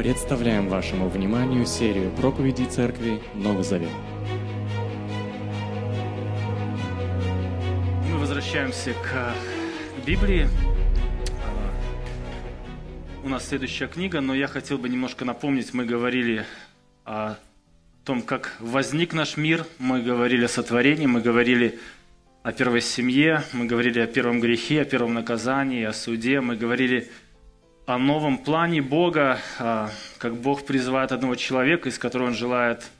Представляем вашему вниманию серию проповедей церкви Новый Завет. Мы возвращаемся к Библии. А, У нас следующая книга, но я хотел бы немножко напомнить, мы говорили о том, как возник наш мир, мы говорили о сотворении, мы говорили о первой семье, мы говорили о первом грехе, о первом наказании, о суде, мы говорили о новом плане Бога, а, как Бог призывает одного человека, из которого Он желает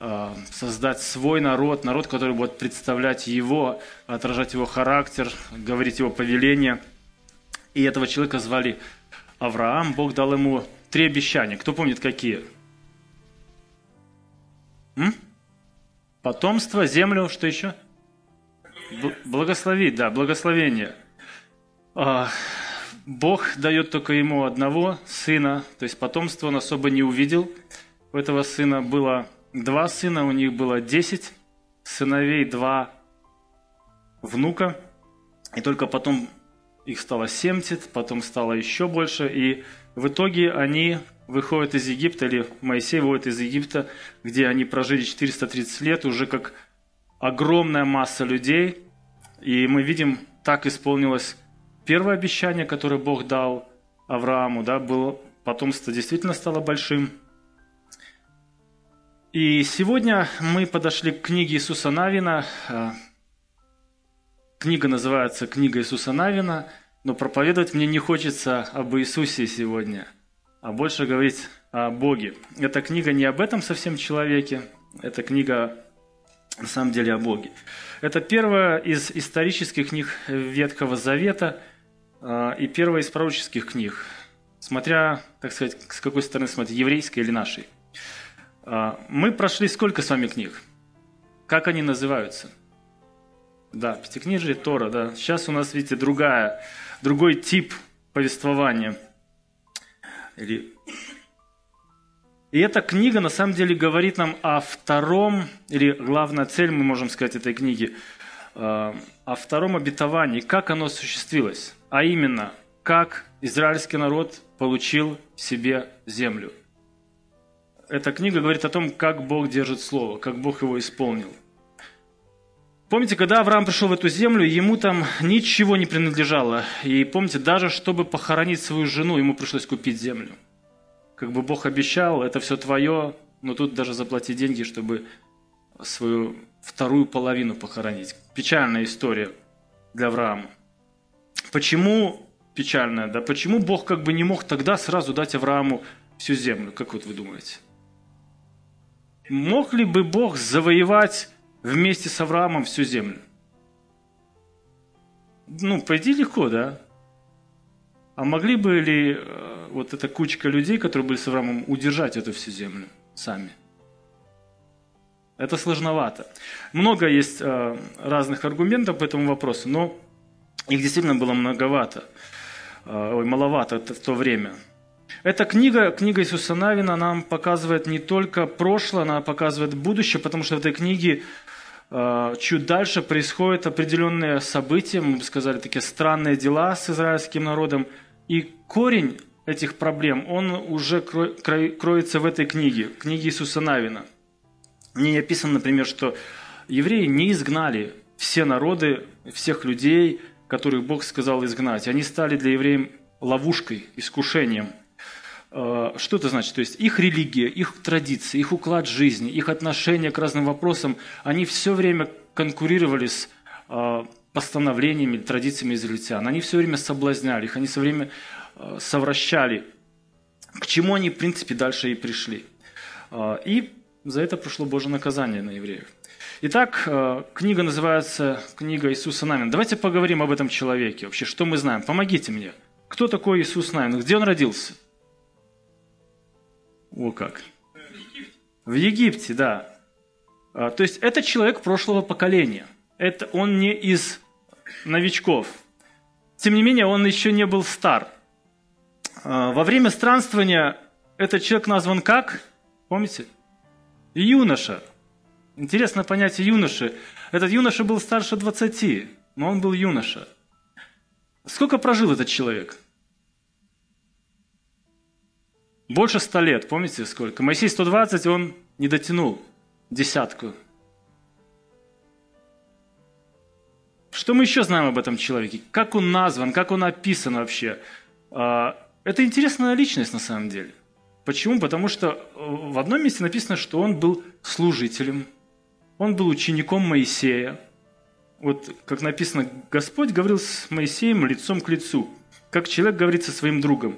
а, создать свой народ, народ, который будет представлять его, отражать его характер, говорить его повеление. И этого человека звали Авраам. Бог дал ему три обещания. Кто помнит, какие? М? Потомство, землю, что еще? Б- Благословить, да, благословение. Бог дает только ему одного сына, то есть потомство он особо не увидел. У этого сына было два сына, у них было десять сыновей, два внука. И только потом их стало 70, потом стало еще больше. И в итоге они выходят из Египта, или Моисей выходит из Египта, где они прожили 430 лет, уже как огромная масса людей. И мы видим, так исполнилось первое обещание, которое Бог дал Аврааму, да, было, потомство действительно стало большим. И сегодня мы подошли к книге Иисуса Навина. А, Книга называется «Книга Иисуса Навина», но проповедовать мне не хочется об Иисусе сегодня, а больше говорить о Боге. Эта книга не об этом совсем человеке, эта книга на самом деле о Боге. Это первая из исторических книг Ветхого Завета и первая из пророческих книг, смотря, так сказать, с какой стороны смотреть, еврейской или нашей. А, Мы прошли сколько с вами книг? Как они называются? Да, Пятикнижие, Тора, да. Сейчас у нас, видите, другая, другой тип повествования. Или... И эта книга на самом деле говорит нам о втором, или главная цель, мы можем сказать, этой книги, э, о втором обетовании, как оно осуществилось, а именно, как израильский народ получил себе землю. Эта книга говорит о том, как Бог держит слово, как Бог его исполнил. Помните, когда Авраам пришел в эту землю, ему там ничего не принадлежало. И помните, даже чтобы похоронить свою жену, ему пришлось купить землю. Как бы Бог обещал, это все твое, но тут даже заплати деньги, чтобы свою вторую половину похоронить. Печальная история для Авраама. Почему печальная? Да почему Бог как бы не мог тогда сразу дать Аврааму всю землю? Как вот вы думаете? Мог ли бы Бог завоевать вместе с Авраамом всю землю? Ну, пойди легко, да? А могли бы ли э, вот эта кучка людей, которые были с Авраамом, удержать эту всю землю сами? Это сложновато. Много есть э, разных аргументов по этому вопросу, но их действительно было многовато, э, ой, маловато в то время. Эта книга, книга Иисуса Навина, нам показывает не только прошлое, она показывает будущее, потому что в этой книге э, чуть дальше происходят определенные события, мы бы сказали, такие странные дела с израильским народом. И корень этих проблем, он уже кро- кро- кроется в этой книге, книге Иисуса Навина. В ней описано, например, что евреи не изгнали все народы, всех людей, которых Бог сказал изгнать. Они стали для евреев ловушкой, искушением – Э, что это значит? То есть их религия, их традиции, их уклад жизни, их отношение к разным вопросам, они все время конкурировали с э, постановлениями, традициями израильтян. Они все время соблазняли их, они все время э, совращали, к чему они, в принципе, дальше и пришли. И за это пришло Божье наказание на евреев. Итак, книга называется «Книга Иисуса Навина». Давайте поговорим об этом человеке вообще, что мы знаем. Помогите мне. Кто такой Иисус Навин? Где он родился? О как. В Египте, да. А, то есть это человек прошлого поколения. Это он не из новичков. Тем не менее, он еще не был стар. А, во время странствования этот человек назван как? Помните? Юноша. Интересное понятие юноши. Этот юноша был старше 20, но он был юноша. Сколько прожил этот человек? Больше ста лет, помните сколько? Моисей 120, он не дотянул десятку. Что мы еще знаем об этом человеке? Как он назван, как он описан вообще? А, это интересная личность на самом деле. Почему? Потому что в одном месте написано, что он был служителем, он был учеником Моисея. Вот как написано, Господь говорил с Моисеем лицом к лицу, как человек говорит со своим другом.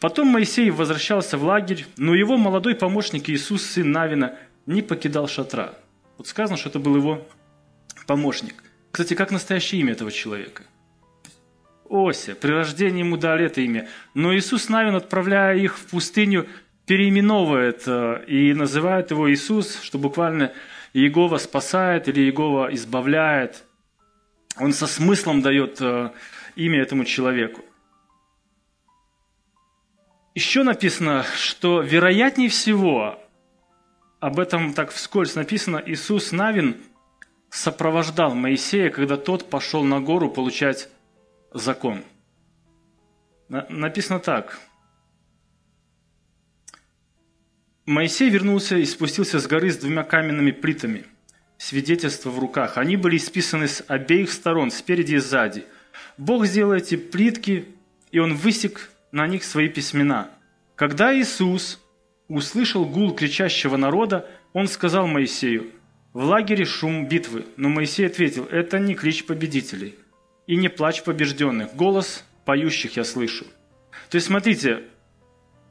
Потом Моисей возвращался в лагерь, но его молодой помощник Иисус, сын Навина, не покидал шатра. Вот сказано, что это был его помощник. Кстати, как настоящее имя этого человека? Ося. При рождении ему дали это имя. Но Иисус Навин, отправляя их в пустыню, переименовывает э, и называет его Иисус, что буквально Иегова спасает или Иегова избавляет. Он со смыслом дает э, имя этому человеку. Еще написано, что вероятнее всего, об этом так вскользь написано, Иисус Навин – сопровождал Моисея, когда тот пошел на гору получать закон. Написано так. Моисей вернулся и спустился с горы с двумя каменными плитами, свидетельства в руках. Они были исписаны с обеих сторон, спереди и сзади. Бог сделал эти плитки, и он высек на них свои письмена. Когда Иисус услышал гул кричащего народа, он сказал Моисею, в лагере шум битвы, но Моисей ответил, это не клич победителей и не плач побежденных, голос поющих я слышу. То есть, смотрите,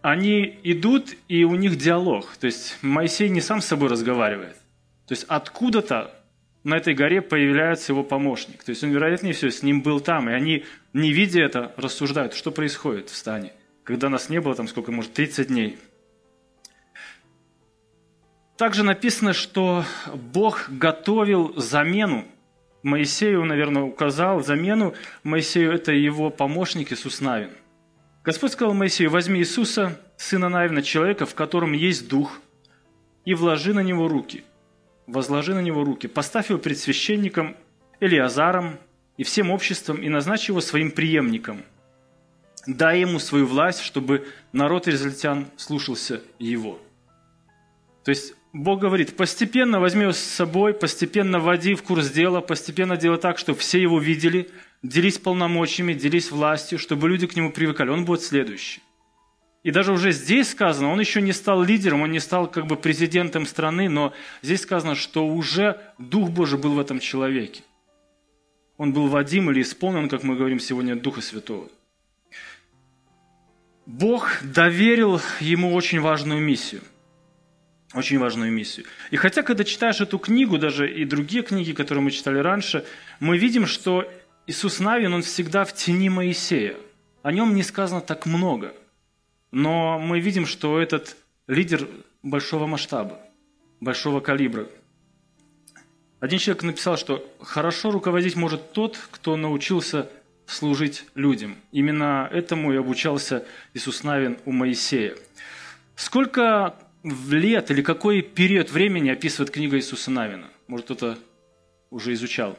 они идут, и у них диалог. То есть, Моисей не сам с собой разговаривает. То есть, откуда-то на этой горе появляется его помощник. То есть, он, вероятнее всего, с ним был там, и они, не видя это, рассуждают, что происходит в стане, когда нас не было там сколько, может, 30 дней – также написано, что Бог готовил замену. Моисею, наверное, указал замену. Моисею – это его помощник Иисус Навин. Господь сказал Моисею, возьми Иисуса, сына Навина, человека, в котором есть дух, и вложи на него руки. Возложи на него руки. Поставь его перед священником Элиазаром и всем обществом, и назначь его своим преемником. Дай ему свою власть, чтобы народ израильтян слушался его. То есть Бог говорит, постепенно возьми его с собой, постепенно вводи в курс дела, постепенно делай так, чтобы все его видели, делись полномочиями, делись властью, чтобы люди к нему привыкали. Он будет следующий. И даже уже здесь сказано, он еще не стал лидером, он не стал как бы президентом страны, но здесь сказано, что уже Дух Божий был в этом человеке. Он был водим или исполнен, как мы говорим сегодня, Духа Святого. Бог доверил ему очень важную миссию – очень важную миссию. И хотя, когда читаешь эту книгу, даже и другие книги, которые мы читали раньше, мы видим, что Иисус Навин, он всегда в тени Моисея. О нем не сказано так много. Но мы видим, что этот лидер большого масштаба, большого калибра. Один человек написал, что хорошо руководить может тот, кто научился служить людям. Именно этому и обучался Иисус Навин у Моисея. Сколько лет или какой период времени описывает книга Иисуса Навина? Может, кто-то уже изучал?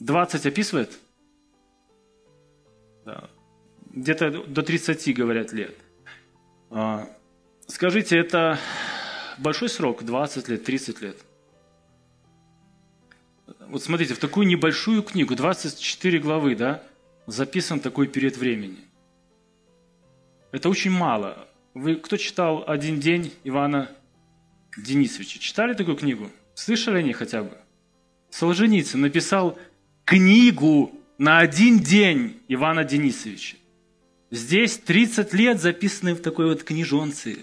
20 описывает? Да. Где-то до 30, говорят, лет. А, скажите, это большой срок, 20 лет, 30 лет? Вот смотрите, в такую небольшую книгу, 24 главы, да, записан такой период времени. Это очень мало. Вы кто читал «Один день» Ивана Денисовича? Читали такую книгу? Слышали о ней хотя бы? Солженицын написал книгу на один день Ивана Денисовича. Здесь 30 лет записаны в такой вот книжонце.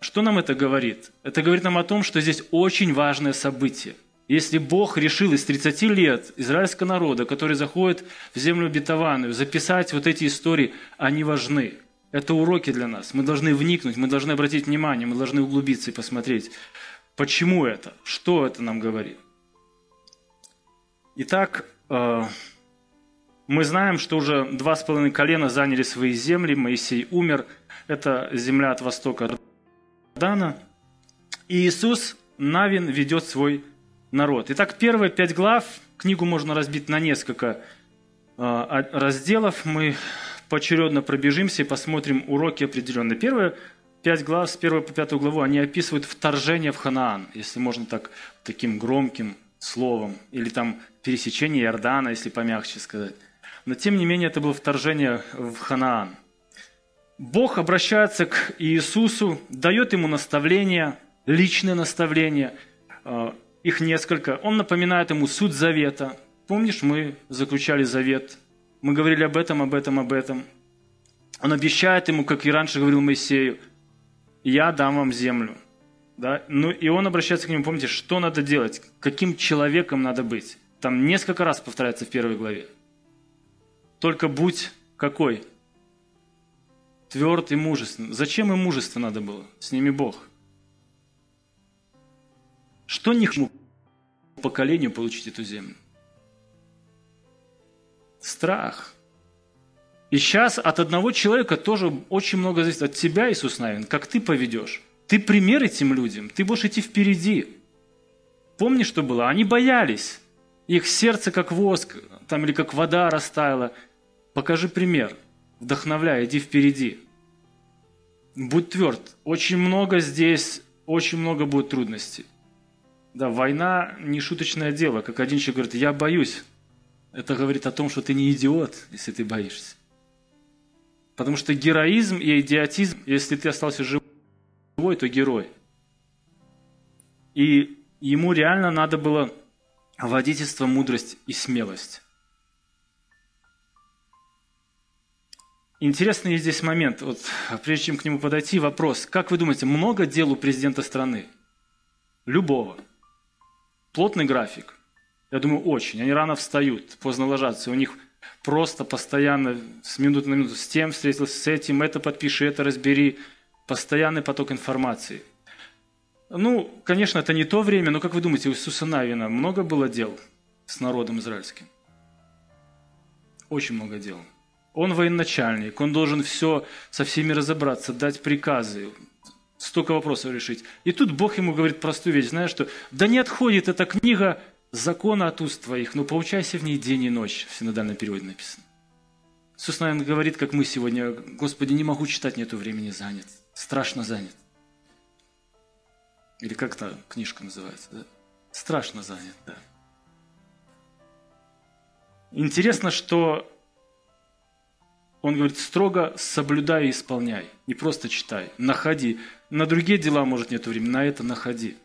Что нам это говорит? Это говорит нам о том, что здесь очень важное событие. Если Бог решил из 30 лет израильского народа, который заходит в землю обетованную, записать вот эти истории, они важны – это уроки для нас. Мы должны вникнуть, мы должны обратить внимание, мы должны углубиться и посмотреть, почему это, что это нам говорит. Итак, э, мы знаем, что уже два с половиной колена заняли свои земли, Моисей умер, это земля от востока Дана, и Иисус Навин ведет свой народ. Итак, первые пять глав, книгу можно разбить на несколько э, разделов, мы поочередно пробежимся и посмотрим уроки определенные. Первое, пять глав, с первой по пятую главу, они описывают вторжение в Ханаан, если можно так, таким громким словом, или там пересечение Иордана, если помягче сказать. Но тем не менее это было вторжение в Ханаан. Бог обращается к Иисусу, дает ему наставления, личные наставления, э, их несколько. Он напоминает ему суть завета. Помнишь, мы заключали завет, мы говорили об этом, об этом, об этом. Он обещает ему, как и раньше говорил Моисею, я дам вам землю. Да? Ну, и он обращается к нему, помните, что надо делать, каким человеком надо быть. Там несколько раз повторяется в первой главе. Только будь какой? Тверд и мужественный. Зачем им мужество надо было? С ними Бог. Что не поколению получить эту землю? Страх. И сейчас от одного человека тоже очень много зависит от тебя, Иисус Навин, как ты поведешь. Ты пример этим людям, ты будешь идти впереди. Помни, что было? Они боялись. Их сердце как воск, там или как вода растаяла. Покажи пример. Вдохновляй, иди впереди. Будь тверд. Очень много здесь, очень много будет трудностей. Да, война не шуточное дело. Как один человек говорит, я боюсь. Это говорит о том, что ты не идиот, если ты боишься. Потому что героизм и идиотизм, если ты остался живой, то герой. И ему реально надо было водительство, мудрость и смелость. Интересный здесь момент. Вот, прежде чем к нему подойти, вопрос. Как вы думаете, много дел у президента страны? Любого. Плотный график. Я думаю, очень. Они рано встают, поздно ложатся. У них просто постоянно с минуты на минуту с тем встретился, с этим, это подпиши, это разбери. Постоянный поток информации. Ну, конечно, это не то время, но как вы думаете, у Иисуса Навина много было дел с народом израильским? Очень много дел. Он военачальник, он должен все со всеми разобраться, дать приказы, столько вопросов решить. И тут Бог ему говорит простую вещь, знаешь, что да не отходит эта книга закона от уст твоих, но поучайся в ней день и ночь, в синодальном переводе написано. Иисус, наверное, говорит, как мы сегодня, Господи, не могу читать, нету времени занят, страшно занят. Или как то книжка называется, да? Страшно занят, да. Интересно, что он говорит, строго соблюдай и исполняй. Не просто читай, находи. На другие дела, может, нет времени, на это находи.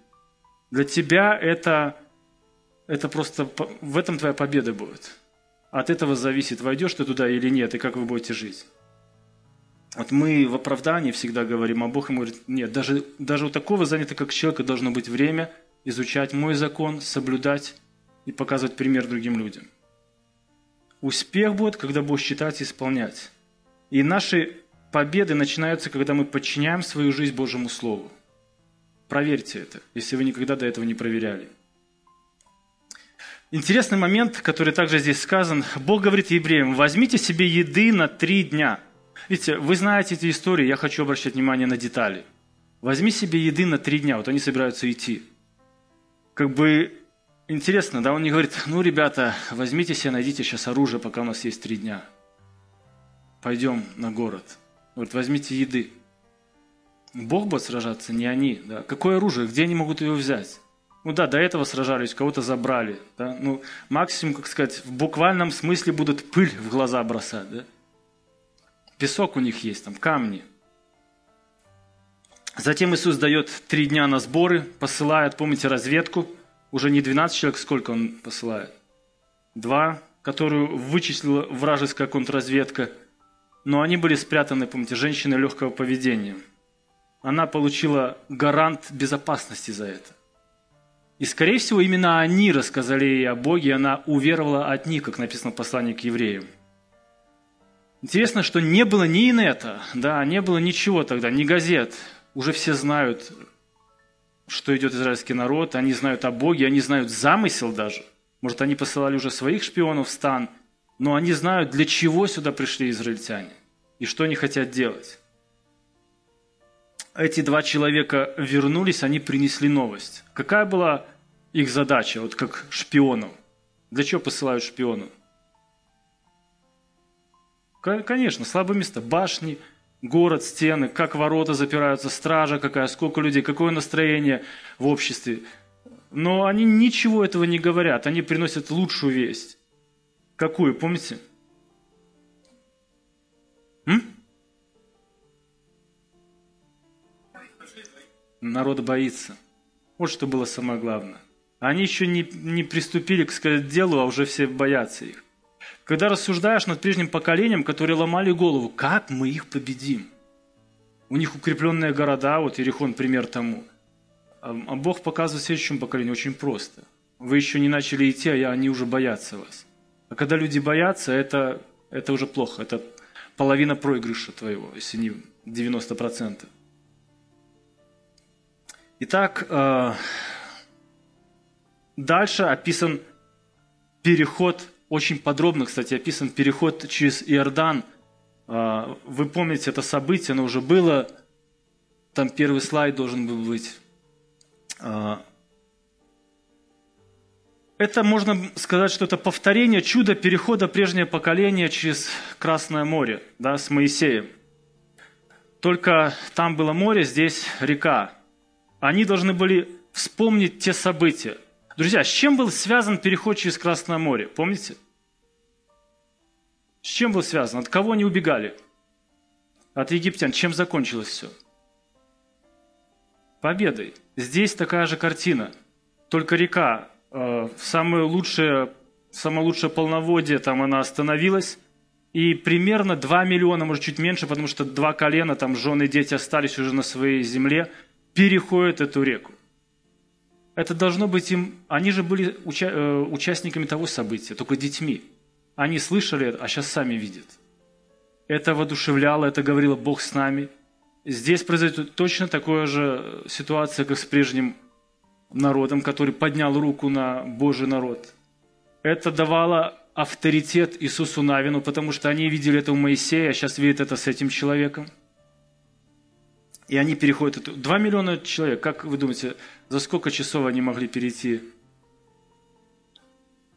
Для тебя это, это просто, в этом твоя победа будет. От этого зависит, войдешь ты туда или нет, и как вы будете жить. Вот мы в оправдании всегда говорим, а Бог ему говорит, нет, даже, даже у такого занятого, как человека, должно быть время изучать мой закон, соблюдать и показывать пример другим людям. Успех будет, когда будешь читать и исполнять. И наши победы начинаются, когда мы подчиняем свою жизнь Божьему Слову. Проверьте это, если вы никогда до этого не проверяли. Интересный момент, который также здесь сказан. Бог говорит евреям, возьмите себе еды на три дня. Видите, вы знаете эти истории, я хочу обращать внимание на детали. Возьми себе еды на три дня, вот они собираются идти. Как бы интересно, да, он не говорит, ну, ребята, возьмите себе, найдите сейчас оружие, пока у нас есть три дня. Пойдем на город. Говорит, возьмите еды. Бог будет сражаться, не они. Да? Какое оружие? Где они могут ее взять? Ну да, до этого сражались, кого-то забрали. Да? Ну, максимум, как сказать, в буквальном смысле будут пыль в глаза бросать. Да? Песок у них есть, там камни. Затем Иисус дает три дня на сборы, посылает, помните, разведку. Уже не 12 человек, сколько он посылает? Два, которую вычислила вражеская контрразведка. Но они были спрятаны, помните, женщины легкого поведения. Она получила гарант безопасности за это. И, скорее всего, именно они рассказали ей о Боге, и она уверовала от них, как написано в послании к евреям. Интересно, что не было ни инета, да, не было ничего тогда, ни газет. Уже все знают, что идет израильский народ, они знают о Боге, они знают замысел даже. Может, они посылали уже своих шпионов в стан, но они знают, для чего сюда пришли израильтяне и что они хотят делать. Эти два человека вернулись, они принесли новость. Какая была их задача, вот как шпионов? Для чего посылают шпионов? Конечно, слабые места. Башни, город, стены, как ворота запираются, стража какая, сколько людей, какое настроение в обществе. Но они ничего этого не говорят, они приносят лучшую весть. Какую, помните? М? Народ боится. Вот что было самое главное. Они еще не, не приступили к сказать, делу, а уже все боятся их. Когда рассуждаешь над прежним поколением, которые ломали голову, как мы их победим? У них укрепленные города, вот Иерихон пример тому. А, а Бог показывает следующему поколению очень просто. Вы еще не начали идти, а они уже боятся вас. А когда люди боятся, это, это уже плохо. Это половина проигрыша твоего, если не 90%. Итак, э, дальше описан переход, очень подробно, кстати, описан переход через Иордан. Э, вы помните это событие, оно уже было. Там первый слайд должен был быть. Э, это можно сказать, что это повторение чуда перехода прежнего поколения через Красное море да, с Моисеем. Только там было море, здесь река. Они должны были вспомнить те события. Друзья, с чем был связан переход через Красное море? Помните? С чем был связан? От кого они убегали? От египтян. Чем закончилось все? Победой. Здесь такая же картина. Только река, э, самое лучшее, самое лучшее полноводие, там она остановилась. И примерно 2 миллиона, может чуть меньше, потому что два колена, там жены и дети остались уже на своей земле – переходят эту реку. Это должно быть им... Они же были уча... Э, участниками того события, только детьми. Они слышали это, а сейчас сами видят. Это воодушевляло, это говорило «Бог с нами». Здесь произойдет точно такая же ситуация, как с прежним народом, который поднял руку на Божий народ. Это давало авторитет Иисусу Навину, потому что они видели это у Моисея, а сейчас видят это с этим человеком – и они переходят. Два миллиона человек, как вы думаете, за сколько часов они могли перейти?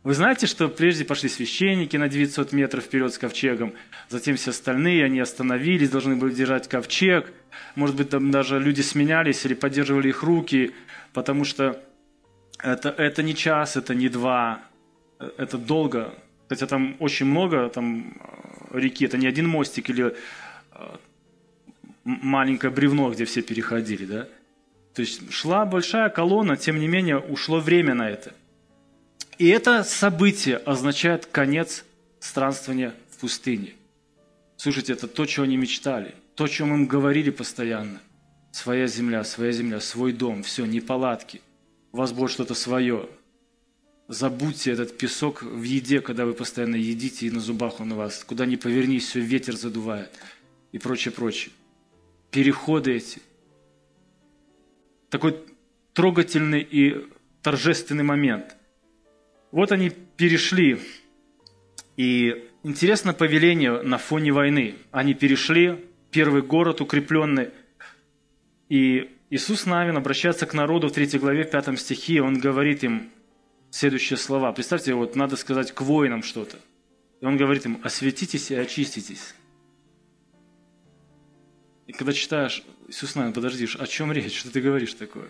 Вы знаете, что прежде пошли священники на 900 метров вперед с ковчегом, затем все остальные, они остановились, должны были держать ковчег. Может быть, там даже люди сменялись или поддерживали их руки, потому что это, это не час, это не два, это долго. Хотя там очень много там, реки, это не один мостик или маленькое бревно, где все переходили, да? То есть шла большая колонна, тем не менее ушло время на это. И это событие означает конец странствования в пустыне. Слушайте, это то, что они мечтали, то, о чем им говорили постоянно. Своя земля, своя земля, свой дом, все, не палатки. У вас будет что-то свое. Забудьте этот песок в еде, когда вы постоянно едите, и на зубах он у вас. Куда ни повернись, все ветер задувает и прочее, прочее переходы эти. Такой трогательный и торжественный момент. Вот они перешли. И интересно повеление на фоне войны. Они перешли, первый город укрепленный. И Иисус Навин обращается к народу в 3 главе, в 5 стихе, он говорит им следующие слова. Представьте, вот надо сказать к воинам что-то. И он говорит им, осветитесь и очиститесь. И когда читаешь, Иисус Навин, подожди, о чем речь? Что ты говоришь такое?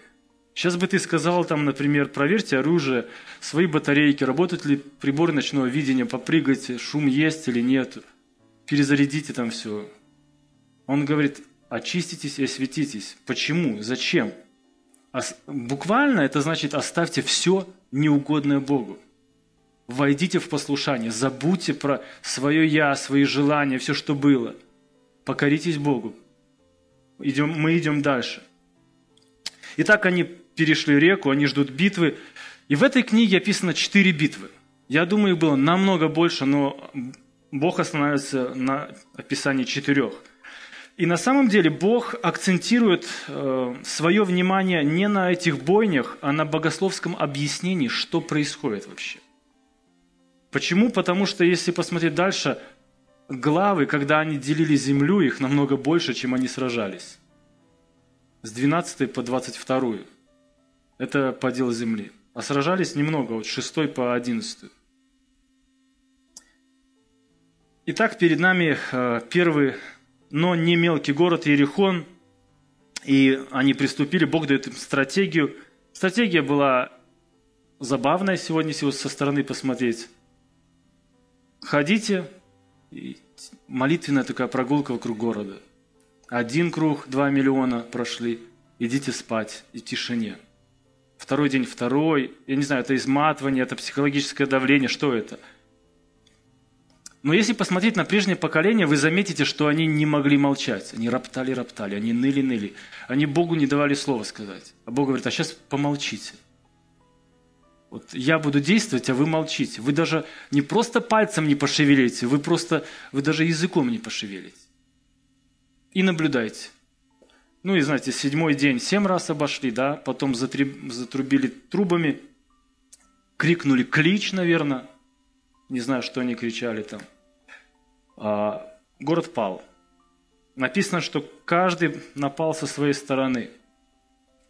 Сейчас бы ты сказал там, например, проверьте оружие, свои батарейки, работают ли приборы ночного видения, попрыгайте, шум есть или нет, перезарядите там все. Он говорит, очиститесь и осветитесь. Почему? Зачем? Буквально это значит оставьте все неугодное Богу. Войдите в послушание, забудьте про свое «я», свои желания, все, что было. Покоритесь Богу, идем, мы идем дальше. Итак, они перешли реку, они ждут битвы. И в этой книге описано четыре битвы. Я думаю, их было намного больше, но Бог останавливается на описании четырех. И на самом деле Бог акцентирует э, свое внимание не на этих бойнях, а на богословском объяснении, что происходит вообще. Почему? Потому что если посмотреть дальше, главы, когда они делили землю, их намного больше, чем они сражались. С 12 по 22. Это подел земли. А сражались немного, от 6 по 11. Итак, перед нами э, первый, но не мелкий город Иерихон. И они приступили, Бог дает им стратегию. Стратегия была забавная сегодня, если со стороны посмотреть. Ходите, молитвенная такая прогулка вокруг города. Один круг, два миллиона прошли, идите спать и тишине. Второй день второй, я не знаю, это изматывание, это психологическое давление, что это – но если посмотреть на прежнее поколение, вы заметите, что они не могли молчать. Они роптали, роптали, они ныли, ныли. Они Богу не давали слова сказать. А Бог говорит, а сейчас помолчите. Вот я буду действовать, а вы молчите. Вы даже не просто пальцем не пошевелите, вы просто, вы даже языком не пошевелите. И наблюдайте. Ну и знаете, седьмой день семь раз обошли, да, потом затрубили трубами, крикнули клич, наверное. Не знаю, что они кричали там. А, город пал. Написано, что каждый напал со своей стороны.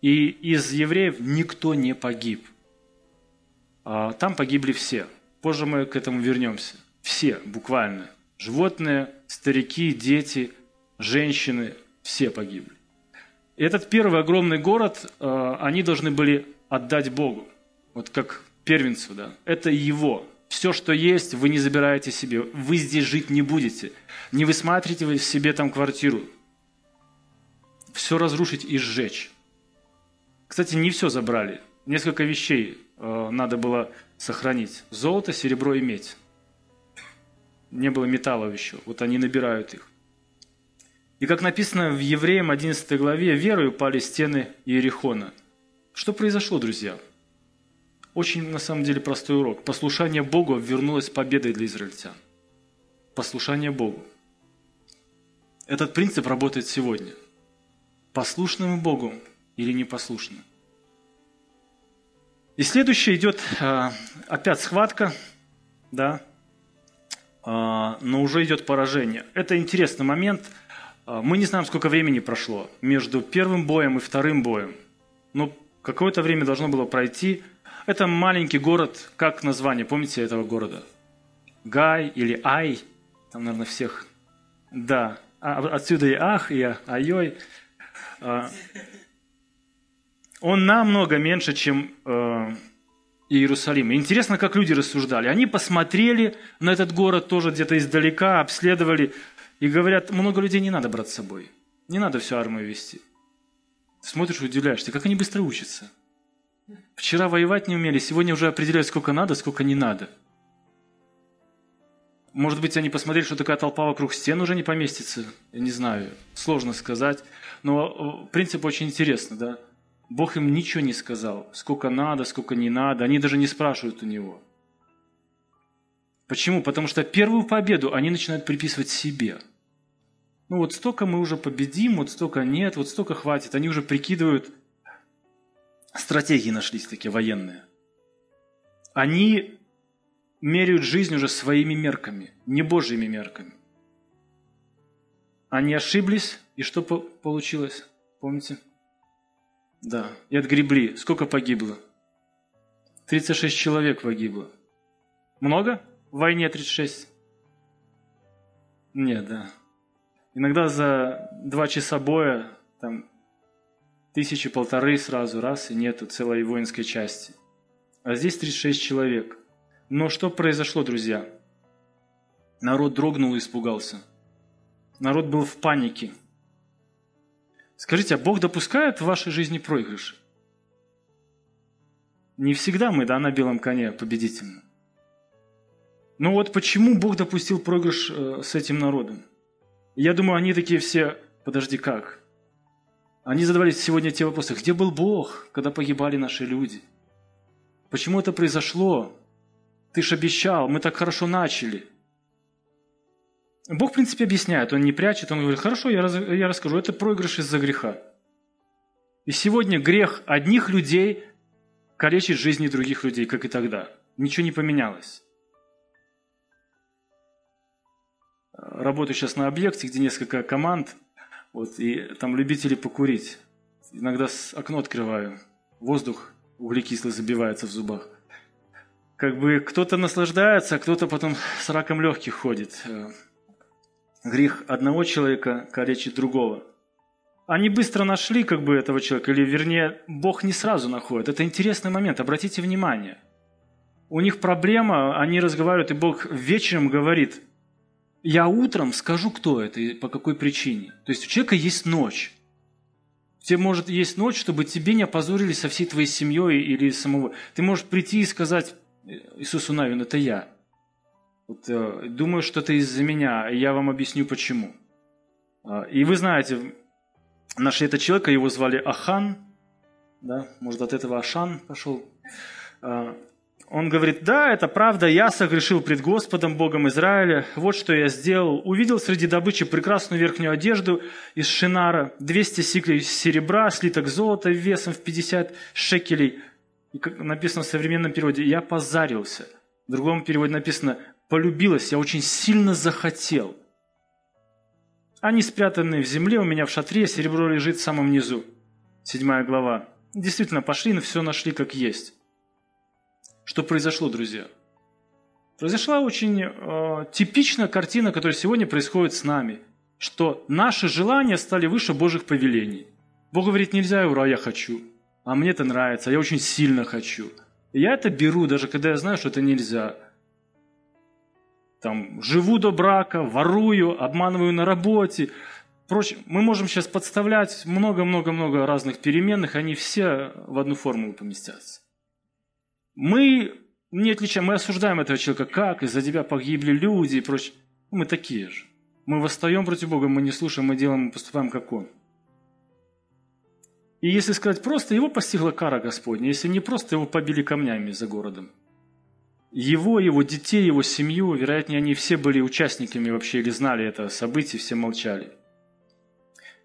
И из евреев никто не погиб. А, там погибли все. Позже мы к этому вернемся. Все, буквально. Животные, старики, дети, женщины, все погибли. этот первый огромный город а, они должны были отдать Богу. Вот как первенцу, да. Это его, все, что есть, вы не забираете себе. Вы здесь жить не будете. Не высматривайте вы себе там квартиру. Все разрушить и сжечь. Кстати, не все забрали. Несколько вещей надо было сохранить. Золото, серебро и медь. Не было металлов еще. Вот они набирают их. И как написано в Евреям 11 главе, верою пали стены Иерихона. Что произошло, друзья? Очень, на самом деле, простой урок. Послушание Богу вернулось победой для израильтян. Послушание Богу. Этот принцип работает сегодня. Послушным Богу или непослушным. И следующее идет а, опять схватка, да, а, но уже идет поражение. Это интересный момент. А, мы не знаем, сколько времени прошло между первым боем и вторым боем. Но какое-то время должно было пройти – это маленький город, как название, помните этого города? Гай или Ай, там, наверное, всех. Да, а, отсюда и Ах, и Айой. Он намного меньше, чем э, Иерусалим. Интересно, как люди рассуждали. Они посмотрели на этот город тоже где-то издалека, обследовали и говорят, много людей не надо брать с собой. Не надо всю армию вести. Смотришь, удивляешься, как они быстро учатся. Вчера воевать не умели, сегодня уже определяют, сколько надо, сколько не надо. Может быть, они посмотрели, что такая толпа вокруг стен уже не поместится. Я не знаю, сложно сказать. Но э, принцип очень интересный, да. Бог им ничего не сказал, сколько надо, сколько не надо. Они даже не спрашивают у него. Почему? Потому что первую победу они начинают приписывать себе. Ну вот столько мы уже победим, вот столько нет, вот столько хватит. Они уже прикидывают, стратегии нашлись такие военные. Они меряют жизнь уже своими мерками, не Божьими мерками. Они ошиблись, и что получилось? Помните? Да, и отгребли. Сколько погибло? 36 человек погибло. Много? В войне 36? Нет, да. Иногда за два часа боя там тысячи полторы сразу раз, и нету целой воинской части. А здесь 36 человек. Но что произошло, друзья? Народ дрогнул и испугался. Народ был в панике. Скажите, а Бог допускает в вашей жизни проигрыш? Не всегда мы, да, на белом коне победительны. Но вот почему Бог допустил проигрыш э, с этим народом? Я думаю, они такие все, подожди, как? Они задавались сегодня те вопросы, где был Бог, когда погибали наши люди? Почему это произошло? Ты же обещал, мы так хорошо начали. Бог, в принципе, объясняет, Он не прячет, Он говорит, хорошо, я, раз, я расскажу, это проигрыш из-за греха. И сегодня грех одних людей калечит жизни других людей, как и тогда. Ничего не поменялось. Работаю сейчас на объекте, где несколько команд – вот, и там любители покурить. Иногда окно открываю, воздух углекислый забивается в зубах. как бы кто-то наслаждается, а кто-то потом с раком легких ходит. Э, грех одного человека калечит другого. Они быстро нашли как бы этого человека, или вернее, Бог не сразу находит. Это интересный момент, обратите внимание. У них проблема, они разговаривают, и Бог вечером говорит, я утром скажу, кто это и по какой причине. То есть у человека есть ночь. Тебе может есть ночь, чтобы тебе не опозорили со всей твоей семьей или самого. Ты можешь прийти и сказать Иисусу Навин, это я. Вот, э, думаю, что это из-за меня, и я вам объясню почему. А, и вы знаете, нашли этого человека, его звали Ахан, да, может от этого Ашан пошел. А, он говорит, да, это правда, я согрешил пред Господом, Богом Израиля. Вот что я сделал. Увидел среди добычи прекрасную верхнюю одежду из шинара, 200 сиклей серебра, слиток золота весом в 50 шекелей. И как написано в современном переводе, я позарился. В другом переводе написано, полюбилась, я очень сильно захотел. Они спрятаны в земле, у меня в шатре, серебро лежит в самом низу. Седьмая глава. Действительно, пошли, но все нашли как есть. Что произошло, друзья? Произошла очень э, типичная картина, которая сегодня происходит с нами, что наши желания стали выше Божьих повелений. Бог говорит, нельзя, ура, я хочу. А мне это нравится, я очень сильно хочу. Я это беру, даже когда я знаю, что это нельзя. Там, живу до брака, ворую, обманываю на работе. Прочее. Мы можем сейчас подставлять много-много-много разных переменных, они все в одну формулу поместятся. Мы не отличаем, мы осуждаем этого человека, как из-за тебя погибли люди и прочее. Мы такие же. Мы восстаем против Бога, мы не слушаем, мы делаем, мы поступаем как Он. И если сказать просто, его постигла кара Господня. Если не просто, его побили камнями за городом. Его, его детей, его семью, вероятнее, они все были участниками вообще или знали это событие, все молчали.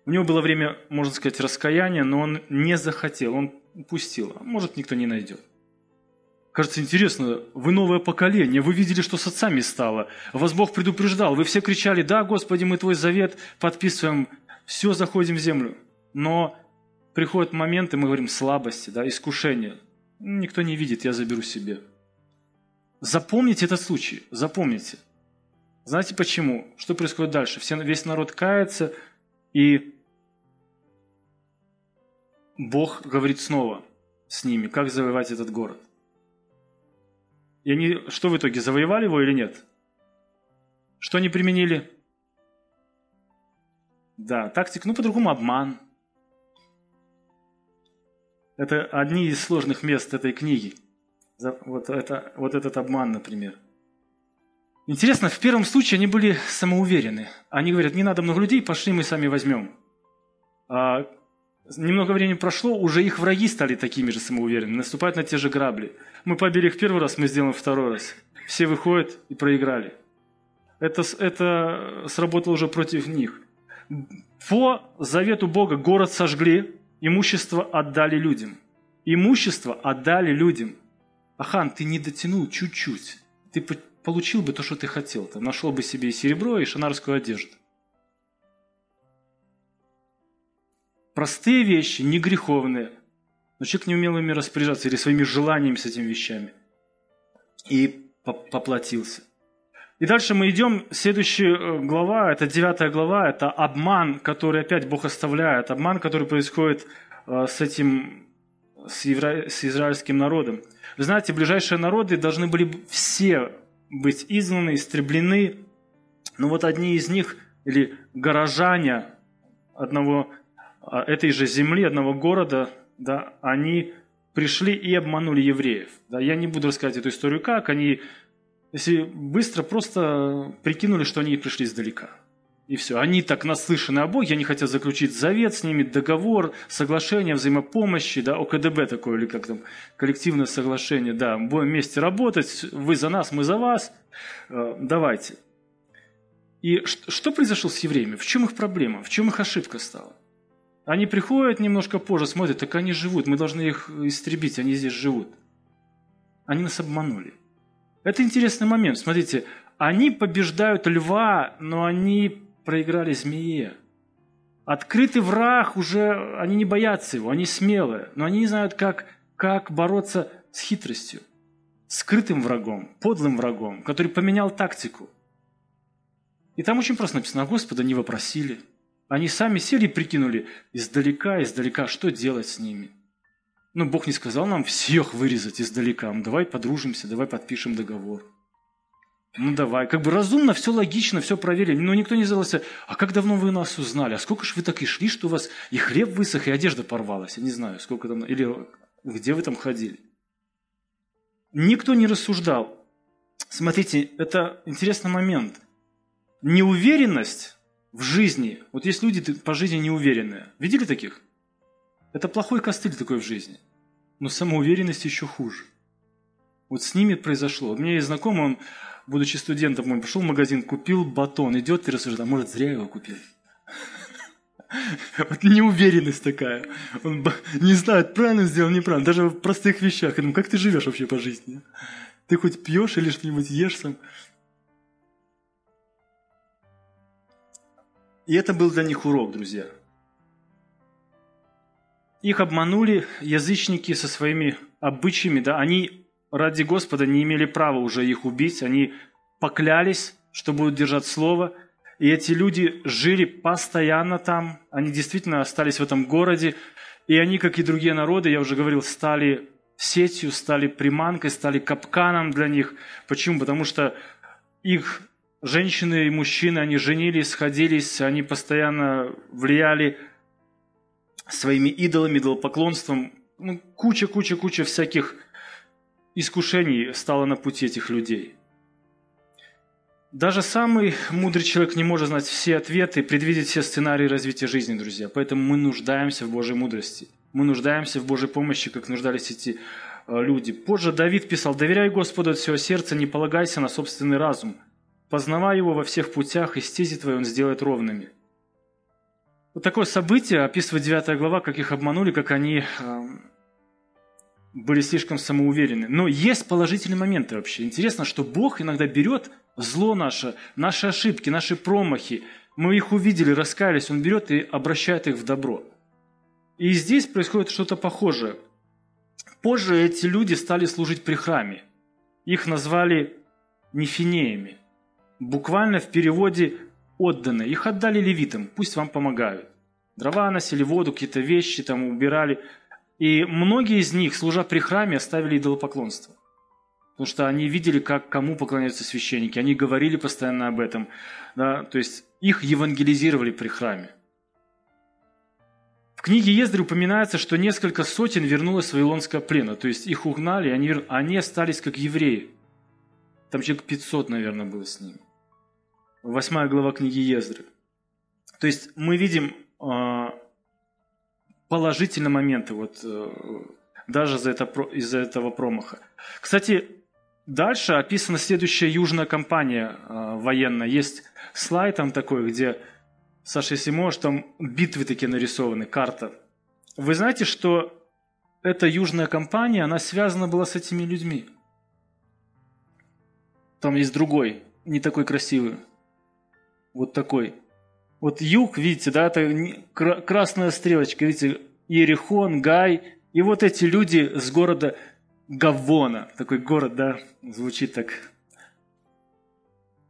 У него было время, можно сказать, раскаяния, но он не захотел, он упустил. А может, никто не найдет. Кажется, интересно, вы новое поколение, вы видели, что с отцами стало. Вас Бог предупреждал, вы все кричали, да, Господи, мы Твой завет подписываем, все, заходим в землю. Но приходят моменты, мы говорим, слабости, да, искушения. Никто не видит, я заберу себе. Запомните этот случай, запомните. Знаете почему? Что происходит дальше? Все, весь народ кается, и Бог говорит снова с ними, как завоевать этот город. И они что в итоге, завоевали его или нет? Что они применили? Да, тактика, ну по-другому обман. Это одни из сложных мест этой книги. Вот, это, вот этот обман, например. Интересно, в первом случае они были самоуверены. Они говорят, не надо много людей, пошли мы сами возьмем. А немного времени прошло, уже их враги стали такими же самоуверенными, наступают на те же грабли. Мы побили их первый раз, мы сделаем второй раз. Все выходят и проиграли. Это, это сработало уже против них. По завету Бога город сожгли, имущество отдали людям. Имущество отдали людям. Ахан, ты не дотянул чуть-чуть. Ты получил бы то, что ты хотел. Ты нашел бы себе и серебро, и шанарскую одежду. Простые вещи, не греховные. Но человек не умел ими распоряжаться или своими желаниями с этими вещами. И поплатился. И дальше мы идем, следующая э, глава, это девятая глава, это обман, который опять Бог оставляет, обман, который происходит э, с этим, с, евра... с израильским народом. Вы знаете, ближайшие народы должны были все быть изгнаны, истреблены, но вот одни из них, или горожане одного а, этой же земли, одного города, да, они пришли и обманули евреев. Да, я не буду рассказывать эту историю как, они, если быстро, просто прикинули, что они пришли издалека. И все. Они так наслышаны о Боге, они хотят заключить завет с ними, договор, соглашение взаимопомощи, да, ОКДБ такое, или как там, коллективное соглашение, да, будем вместе работать, вы за нас, мы за вас, э, давайте. И что произошло с евреями? В чем их проблема? В чем их ошибка стала? Они приходят немножко позже, смотрят, так они живут, мы должны их истребить, они здесь живут. Они нас обманули. Это интересный момент. Смотрите, они побеждают льва, но они проиграли змее. Открытый враг уже, они не боятся его, они смелые, но они не знают, как, как бороться с хитростью. скрытым врагом, подлым врагом, который поменял тактику. И там очень просто написано, «А Господа не вопросили. Они сами сели и прикинули издалека, издалека, что делать с ними. Ну, Бог не сказал нам всех вырезать издалека. Ну, давай подружимся, давай подпишем договор. Ну давай, как бы разумно, все логично, все проверили. Но никто не задался, а как давно вы нас узнали? А сколько же вы так и шли, что у вас и хлеб высох, и одежда порвалась? Я не знаю, сколько там, или где вы там ходили? Никто не рассуждал. Смотрите, это интересный момент. Неуверенность в жизни, вот есть люди по жизни неуверенные. Видели таких? Это плохой костыль такой в жизни. Но самоуверенность еще хуже. Вот с ними произошло. У меня есть знакомый, он будучи студентом, он пошел в магазин, купил батон, идет и рассуждает, а может, зря его купил. Вот неуверенность такая. Он не знает, правильно сделал, неправильно. Даже в простых вещах. Я думаю, как ты живешь вообще по жизни? Ты хоть пьешь или что-нибудь ешь сам? И это был для них урок, друзья. Их обманули язычники со своими обычаями, да, они ради Господа не имели права уже их убить, они поклялись, что будут держать слово, и эти люди жили постоянно там, они действительно остались в этом городе, и они, как и другие народы, я уже говорил, стали сетью, стали приманкой, стали капканом для них. Почему? Потому что их женщины и мужчины, они женились, сходились, они постоянно влияли своими идолами, идолопоклонством. Ну, куча, куча, куча всяких искушений стало на пути этих людей. Даже самый мудрый человек не может знать все ответы, предвидеть все сценарии развития жизни, друзья. Поэтому мы нуждаемся в Божьей мудрости. Мы нуждаемся в Божьей помощи, как нуждались эти э, люди. Позже Давид писал, «Доверяй Господу от всего сердца, не полагайся на собственный разум. Познавай его во всех путях, и стези твои он сделает ровными». Вот такое событие описывает 9 глава, как их обманули, как они э, были слишком самоуверены. Но есть положительные моменты вообще. Интересно, что Бог иногда берет зло наше, наши ошибки, наши промахи. Мы их увидели, раскаялись, Он берет и обращает их в добро. И здесь происходит что-то похожее. Позже эти люди стали служить при храме. Их назвали нефинеями. Буквально в переводе отданы. Их отдали левитам, пусть вам помогают. Дрова носили, воду, какие-то вещи там убирали. И многие из них, служа при храме, оставили идолопоклонство. Потому что они видели, как кому поклоняются священники. Они говорили постоянно об этом. Да? То есть их евангелизировали при храме. В книге Ездры упоминается, что несколько сотен вернулось с Вавилонского плена. То есть их угнали, они, они остались как евреи. Там человек 500, наверное, было с ними. Восьмая глава книги Ездры. То есть мы видим э, положительные моменты вот, э, даже из-за это, из этого промаха. Кстати, дальше описана следующая южная кампания э, военная. Есть слайд там такой, где, Саша, если можешь, там битвы такие нарисованы, карта. Вы знаете, что эта южная кампания, она связана была с этими людьми. Там есть другой, не такой красивый вот такой. Вот юг, видите, да, это красная стрелочка, видите, Иерихон, Гай, и вот эти люди с города Гавона, такой город, да, звучит так.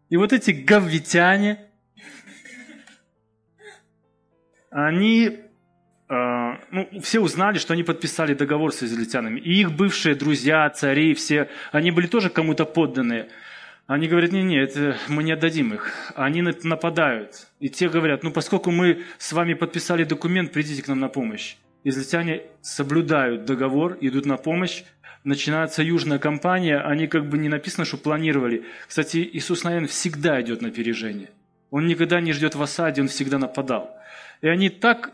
И вот эти гаввитяне, они, э, ну, все узнали, что они подписали договор с израильтянами. И их бывшие друзья, цари, все, они были тоже кому-то подданные. Они говорят, не-не, это мы не отдадим их. Они нападают. И те говорят, ну поскольку мы с вами подписали документ, придите к нам на помощь. Израильтяне соблюдают договор, идут на помощь. Начинается южная кампания, они как бы не написано, что планировали. Кстати, Иисус, наверное, всегда идет на опережение. Он никогда не ждет в осаде, он всегда нападал. И они так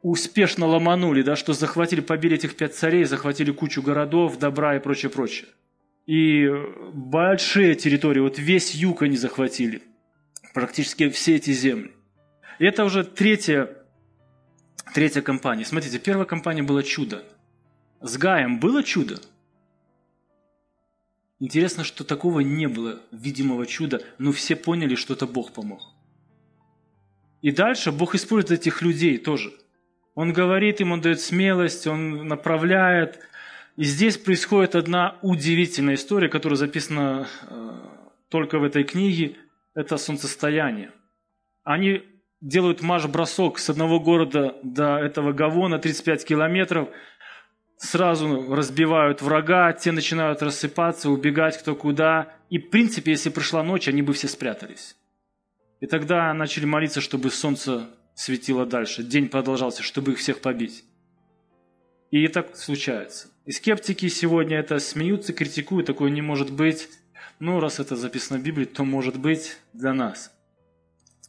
успешно ломанули, да, что захватили, побили этих пять царей, захватили кучу городов, добра и прочее, прочее и большие территории, вот весь юг они захватили, практически все эти земли. И это уже третья, третья компания. Смотрите, первая компания была чудо. С Гаем было чудо? Интересно, что такого не было, видимого чуда, но все поняли, что это Бог помог. И дальше Бог использует этих людей тоже. Он говорит им, он дает смелость, он направляет, И здесь происходит одна удивительная история, которая записана э, только в этой книге. Это солнцестояние. Они делают марш-бросок с одного города до этого Гавона, 35 километров, сразу разбивают врага, те начинают рассыпаться, убегать кто куда. И, в принципе, если пришла ночь, они бы все спрятались. И тогда начали молиться, чтобы солнце светило дальше, день продолжался, чтобы их всех побить. И так случается. И скептики сегодня это смеются, критикуют, такое не может быть. Ну, раз это записано в Библии, то может быть для нас.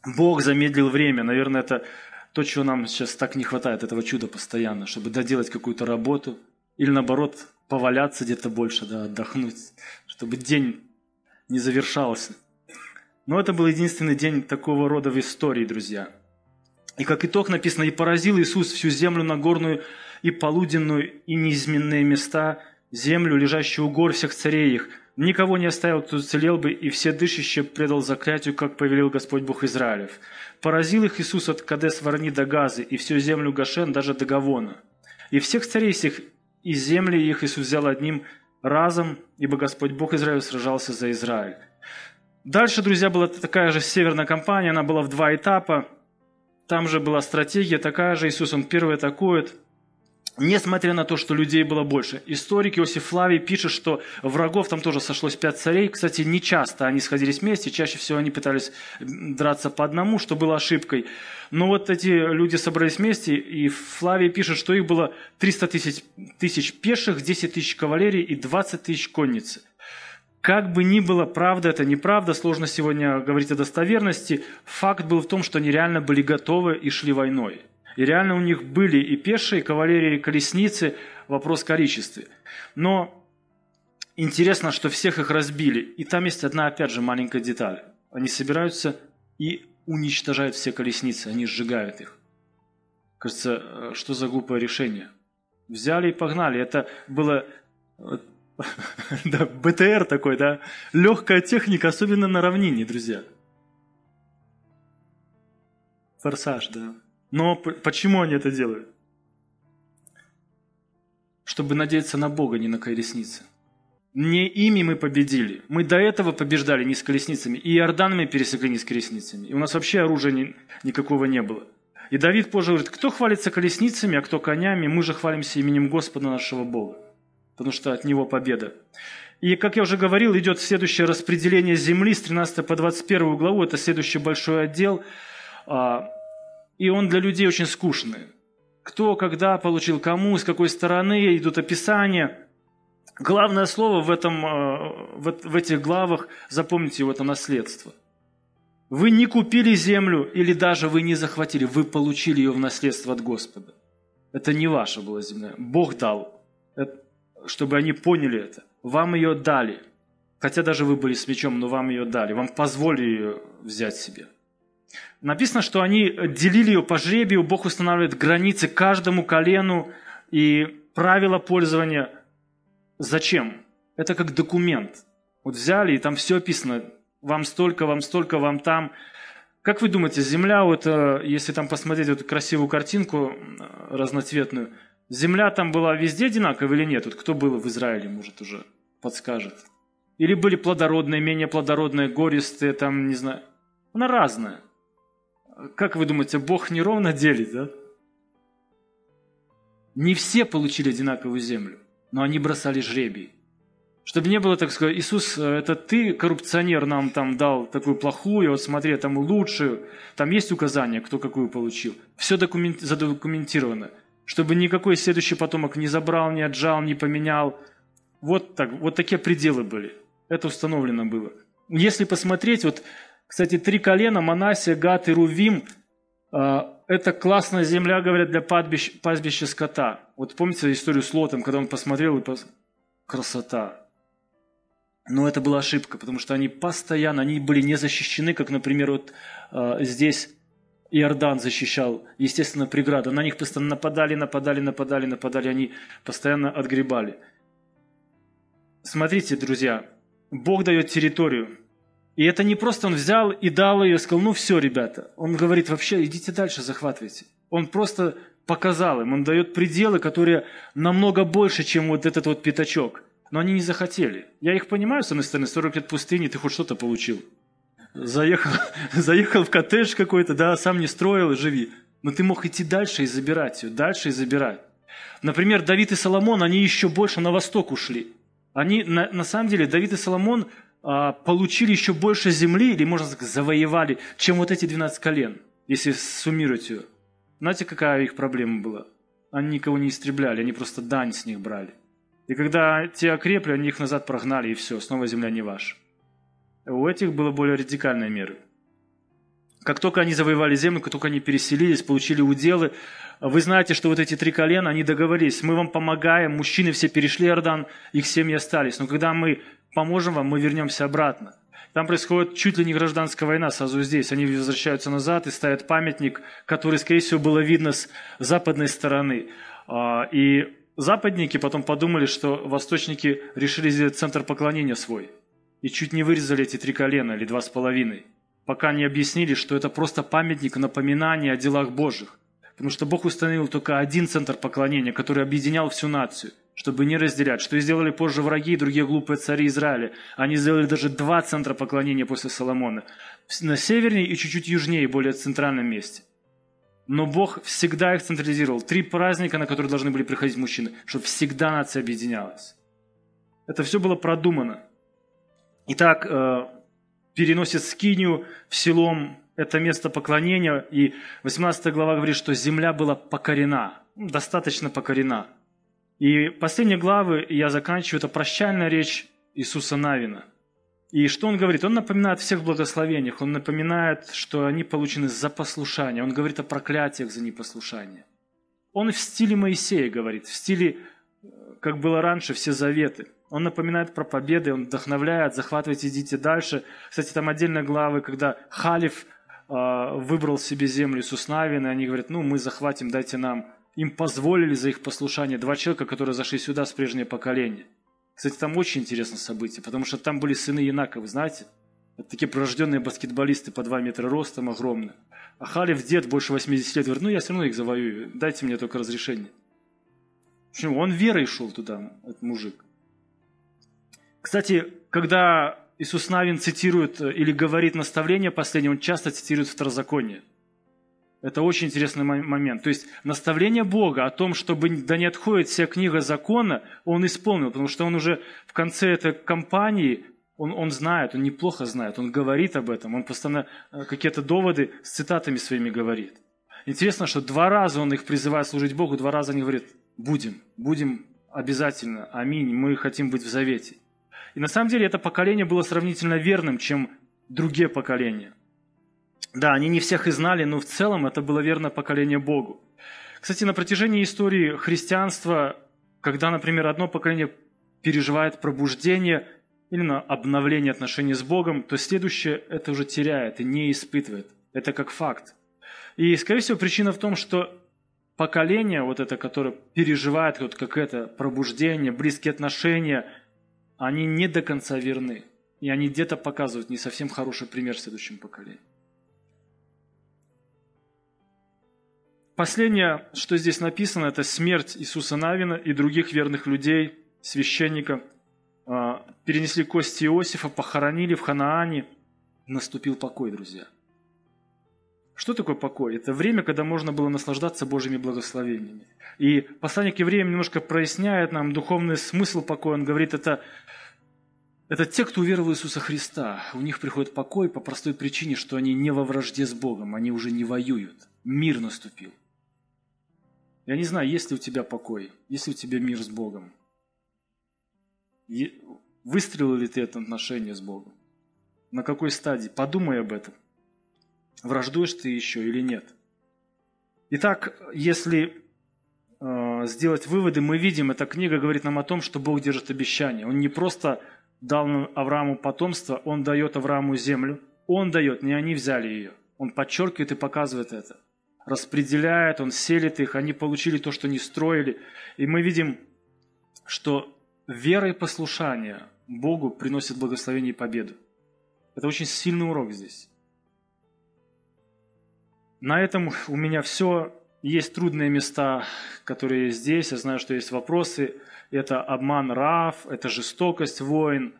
Бог замедлил время. Наверное, это то, чего нам сейчас так не хватает, этого чуда постоянно, чтобы доделать какую-то работу или наоборот поваляться где-то больше, да, отдохнуть, чтобы день не завершался. Но это был единственный день такого рода в истории, друзья. И как итог написано, «И поразил Иисус всю землю Нагорную и полуденную, и неизменные места, землю, лежащую у гор всех царей их, Никого не оставил, кто уцелел бы, и все дышащие предал заклятию, как повелел Господь Бог Израилев. Поразил их Иисус от Кадес Варни до Газы, и всю землю Гашен даже до Гавона. И всех царей сих и земли их Иисус взял одним разом, ибо Господь Бог Израилев сражался за Израиль. Дальше, друзья, была такая же северная кампания, она была в два этапа. Там же была стратегия такая же, Иисус, он первый атакует – Несмотря на то, что людей было больше. Историк Иосиф Флавий пишет, что врагов там тоже сошлось пять царей. Кстати, не часто они сходились вместе, чаще всего они пытались драться по одному, что было ошибкой. Но вот эти люди собрались вместе, и Флавий пишет, что их было 300 тысяч, тысяч пеших, 10 тысяч кавалерий и 20 тысяч конницы. Как бы ни было, правда это неправда, сложно сегодня говорить о достоверности, факт был в том, что они реально были готовы и шли войной. И реально у них были и пешие, и кавалерии, и колесницы, вопрос количества. Но интересно, что всех их разбили. И там есть одна, опять же, маленькая деталь. Они собираются и уничтожают все колесницы, они сжигают их. Кажется, э, что за глупое решение? Взяли и погнали. Это было э, да, БТР такой, да, легкая техника, особенно на равнине, друзья. Форсаж, да. Но почему они это делают? Чтобы надеяться на Бога, не на колесницы. Не ими мы победили. Мы до этого побеждали не с колесницами. И Иордан мы пересекли не с колесницами. И у нас вообще оружия ни, никакого не было. И Давид позже говорит, кто хвалится колесницами, а кто конями, мы же хвалимся именем Господа нашего Бога. Потому что от Него победа. И, как я уже говорил, идет следующее распределение земли с 13 по 21 главу. Это следующий большой отдел. И он для людей очень скучный. Кто, когда получил, кому, с какой стороны, идут описания. Главное слово в, этом, э, в этих главах, запомните его, это наследство. Вы не купили землю или даже вы не захватили, вы получили ее в наследство от Господа. Это не ваша была земля. Бог дал, чтобы они поняли это. Вам ее дали. Хотя даже вы были с мечом, но вам ее дали. Вам позволили ее взять себе. Написано, что они делили ее по жребию, Бог устанавливает границы каждому колену и правила пользования. Зачем? Это как документ. Вот взяли, и там все описано. Вам столько, вам столько, вам там. Как вы думаете, земля, вот, э, если там посмотреть эту красивую картинку э, разноцветную, земля там была везде одинаковая или нет? Вот кто был в Израиле, может, уже подскажет. Или были плодородные, менее плодородные, гористые, там, не знаю. Она разная. Как вы думаете, Бог неровно делит, да? Не все получили одинаковую землю, но они бросали жребий. Чтобы не было, так сказать, Иисус, это ты, коррупционер, нам там дал такую плохую, вот смотри, там лучшую. Там есть указания, кто какую получил. Все документ, задокументировано. Чтобы никакой следующий потомок не забрал, не отжал, не поменял. Вот, так, вот такие пределы были. Это установлено было. Если посмотреть, вот кстати, три колена, Манасия, Гат и Рувим, а, это классная земля, говорят, для пастбища, пастбища скота. Вот помните историю с Лотом, когда он посмотрел и пос... красота. Но это была ошибка, потому что они постоянно, они были не защищены, как, например, вот э, здесь Иордан защищал, естественно, преграда. На них постоянно нападали, нападали, нападали, нападали, они постоянно отгребали. Смотрите, друзья, Бог дает территорию, и это не просто он взял и дал ее, сказал, ну все, ребята. Он говорит, вообще идите дальше, захватывайте. Он просто показал им, Он дает пределы, которые намного больше, чем вот этот вот пятачок. Но они не захотели. Я их понимаю, с одной стороны, 40 лет пустыни, ты хоть что-то получил. Заехал, заехал в коттедж какой-то, да, сам не строил живи. Но ты мог идти дальше и забирать ее, дальше и забирать. Например, Давид и Соломон, они еще больше на восток ушли. Они, на, на самом деле, Давид и Соломон получили еще больше земли, или, можно сказать, завоевали, чем вот эти 12 колен, если суммировать ее. Знаете, какая их проблема была? Они никого не истребляли, они просто дань с них брали. И когда те окрепли, они их назад прогнали, и все, снова земля не ваша. У этих было более радикальные меры. Как только они завоевали землю, как только они переселились, получили уделы, вы знаете, что вот эти три колена, они договорились, мы вам помогаем, мужчины все перешли Иордан, их семьи остались. Но когда мы поможем вам, мы вернемся обратно. Там происходит чуть ли не гражданская война сразу здесь. Они возвращаются назад и ставят памятник, который, скорее всего, было видно с западной стороны. А, и западники потом подумали, что восточники решили сделать центр поклонения свой. И чуть не вырезали эти три колена или два с половиной. Пока не объяснили, что это просто памятник напоминания о делах Божьих. Потому что Бог установил только один центр поклонения, который объединял всю нацию чтобы не разделять. Что и сделали позже враги и другие глупые цари Израиля. Они сделали даже два центра поклонения после Соломона. На севернее и чуть-чуть южнее, более центральном месте. Но Бог всегда их централизировал. Три праздника, на которые должны были приходить мужчины, чтобы всегда нация объединялась. Это все было продумано. Итак, э, переносит скинию в селом это место поклонения, и 18 глава говорит, что земля была покорена, достаточно покорена – и последние главы я заканчиваю, это прощальная речь Иисуса Навина. И что он говорит? Он напоминает о всех благословениях, он напоминает, что они получены за послушание, он говорит о проклятиях за непослушание. Он в стиле Моисея говорит, в стиле, как было раньше, все заветы. Он напоминает про победы, он вдохновляет, захватывайте, идите дальше. Кстати, там отдельные главы, когда Халиф э, выбрал себе землю Иисус Навин, и они говорят, ну, мы захватим, дайте нам им позволили за их послушание два человека, которые зашли сюда с прежнего поколения. Кстати, там очень интересное событие, потому что там были сыны Янаковы, знаете? Это такие прирожденные баскетболисты по 2 метра ростом, огромные. А Халев, дед, больше 80 лет, говорит, ну я все равно их завоюю, дайте мне только разрешение. Почему? Он верой шел туда, этот мужик. Кстати, когда Иисус Навин цитирует э, или говорит наставление последнее, он часто цитирует второзаконие. Это очень интересный момент. То есть наставление Бога о том, чтобы да не отходит вся книга закона, он исполнил, потому что он уже в конце этой кампании, он, он знает, он неплохо знает, он говорит об этом, он постоянно э, какие-то доводы с цитатами своими говорит. Интересно, что два раза он их призывает служить Богу, два раза они говорят, будем, будем обязательно, аминь, мы хотим быть в завете. И на самом деле это поколение было сравнительно верным, чем другие поколения – да, они не всех и знали, но в целом это было верное поколение Богу. Кстати, на протяжении истории христианства, когда, например, одно поколение переживает пробуждение или на обновление отношений с Богом, то следующее это уже теряет и не испытывает. Это как факт. И, скорее всего, причина в том, что поколение, вот это, которое переживает вот как это пробуждение, близкие отношения, они не до конца верны. И они где-то показывают не совсем хороший пример следующему поколению. Последнее, что здесь написано, это смерть Иисуса Навина и других верных людей, священника. А, перенесли кости Иосифа, похоронили в Ханаане. Наступил покой, друзья. Что такое покой? Это время, когда можно было наслаждаться Божьими благословениями. И посланник евреям немножко проясняет нам духовный смысл покоя. Он говорит, это, это те, кто уверовал в Иисуса Христа. У них приходит покой по простой причине, что они не во вражде с Богом, они уже не воюют. Мир наступил. Я не знаю, есть ли у тебя покой, есть ли у тебя мир с Богом. Выстрелил ли ты это отношение с Богом? На какой стадии? Подумай об этом. Враждуешь ты еще или нет? Итак, если э, сделать выводы, мы видим, эта книга говорит нам о том, что Бог держит обещание. Он не просто дал Аврааму потомство, Он дает Аврааму землю. Он дает, не они взяли ее. Он подчеркивает и показывает это распределяет, Он селит их, они получили то, что не строили. И мы видим, что вера и послушание Богу приносит благословение и победу. Это очень сильный урок здесь. На этом у меня все. есть трудные места, которые здесь. Я знаю, что есть вопросы. Это обман Рав, это жестокость войн.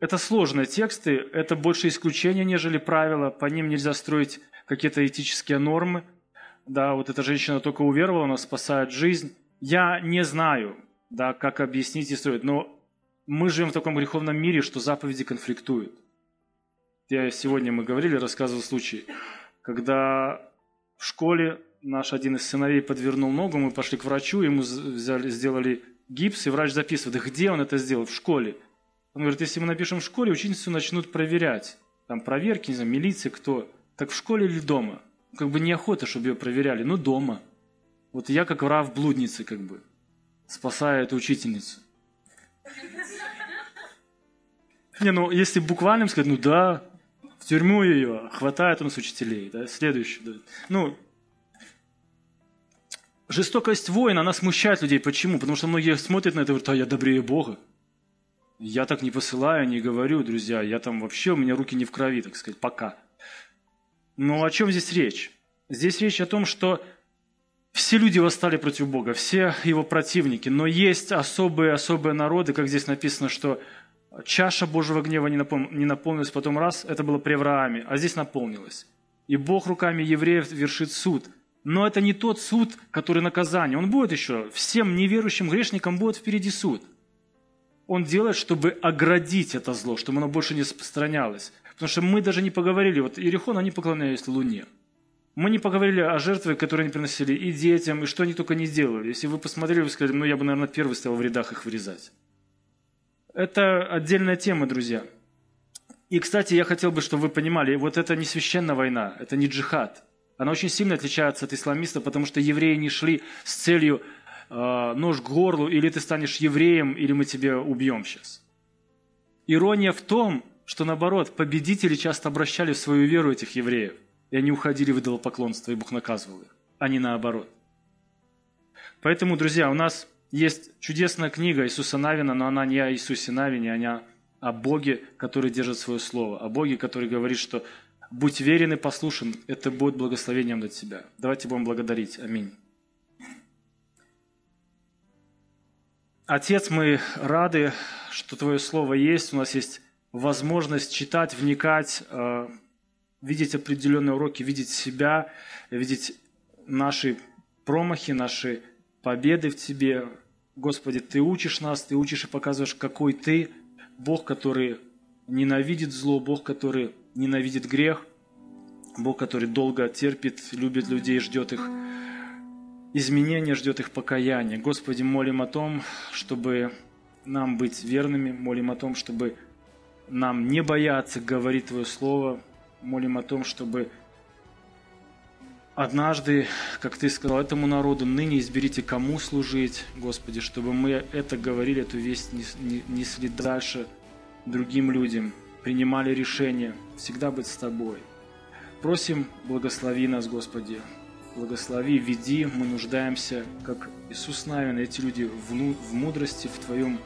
Это сложные тексты, это больше исключения, нежели правила. По ним нельзя строить какие-то этические нормы. Да, вот эта женщина только уверовала, она спасает жизнь. Я не знаю, да, как объяснить и строить, но мы живем в таком греховном мире, что заповеди конфликтуют. Я сегодня мы говорили, рассказывал случай, когда в школе наш один из сыновей подвернул ногу, мы пошли к врачу, ему взяли, сделали гипс, и врач записывает, где он это сделал? В школе. Он говорит, если мы напишем в школе, учительницу начнут проверять. Там проверки, не знаю, милиция, кто. Так в школе или дома? Как бы неохота, чтобы ее проверяли. Ну, дома. Вот я как врав блудницы, как бы, спасаю эту учительницу. Не, ну, если буквально сказать, ну да, в тюрьму ее, хватает у нас учителей, да, следующий. Да. Ну, жестокость войн, она смущает людей. Почему? Потому что многие смотрят на это и говорят, а я добрее Бога. Я так не посылаю, не говорю, друзья, я там вообще, у меня руки не в крови, так сказать, пока. Но о чем здесь речь? Здесь речь о том, что все люди восстали против Бога, все его противники, но есть особые-особые народы, как здесь написано, что чаша Божьего гнева не, не наполнилась потом раз, это было при Аврааме, а здесь наполнилась. И Бог руками евреев вершит суд. Но это не тот суд, который наказание. Он будет еще, всем неверующим грешникам будет впереди суд. Он делает, чтобы оградить это зло, чтобы оно больше не распространялось. Потому что мы даже не поговорили, вот Иерихон, они поклонялись Луне. Мы не поговорили о жертве, которые они приносили и детям, и что они только не делали. Если вы посмотрели, вы сказали, ну я бы, наверное, первый стоял в рядах их вырезать. Это отдельная тема, друзья. И, кстати, я хотел бы, чтобы вы понимали, вот это не священная война, это не джихад. Она очень сильно отличается от исламистов, потому что евреи не шли с целью нож к горлу, или ты станешь евреем, или мы тебя убьем сейчас. Ирония в том, что наоборот, победители часто обращали в свою веру этих евреев, и они уходили в идолопоклонство, и Бог наказывал их, а не наоборот. Поэтому, друзья, у нас есть чудесная книга Иисуса Навина, но она не о Иисусе Навине, а о Боге, который держит свое слово, о Боге, который говорит, что будь верен и послушен, это будет благословением для тебя. Давайте будем благодарить. Аминь. Отец, мы рады, что Твое Слово есть, у нас есть возможность читать, вникать, э, видеть определенные уроки, видеть себя, видеть наши промахи, наши победы в Тебе. Господи, Ты учишь нас, Ты учишь и показываешь, какой Ты, Бог, который ненавидит зло, Бог, который ненавидит грех, Бог, который долго терпит, любит людей, ждет их изменения, ждет их покаяние. Господи, молим о том, чтобы нам быть верными, молим о том, чтобы нам не бояться говорить Твое Слово, молим о том, чтобы однажды, как Ты сказал этому народу, ныне изберите, кому служить, Господи, чтобы мы это говорили, эту весть несли дальше другим людям, принимали решения всегда быть с Тобой. Просим, благослови нас, Господи, благослови, веди, мы нуждаемся, как Иисус Навин, эти люди в, в мудрости, в Твоем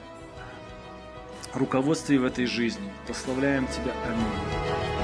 руководстве в этой жизни. Прославляем Тебя. Аминь.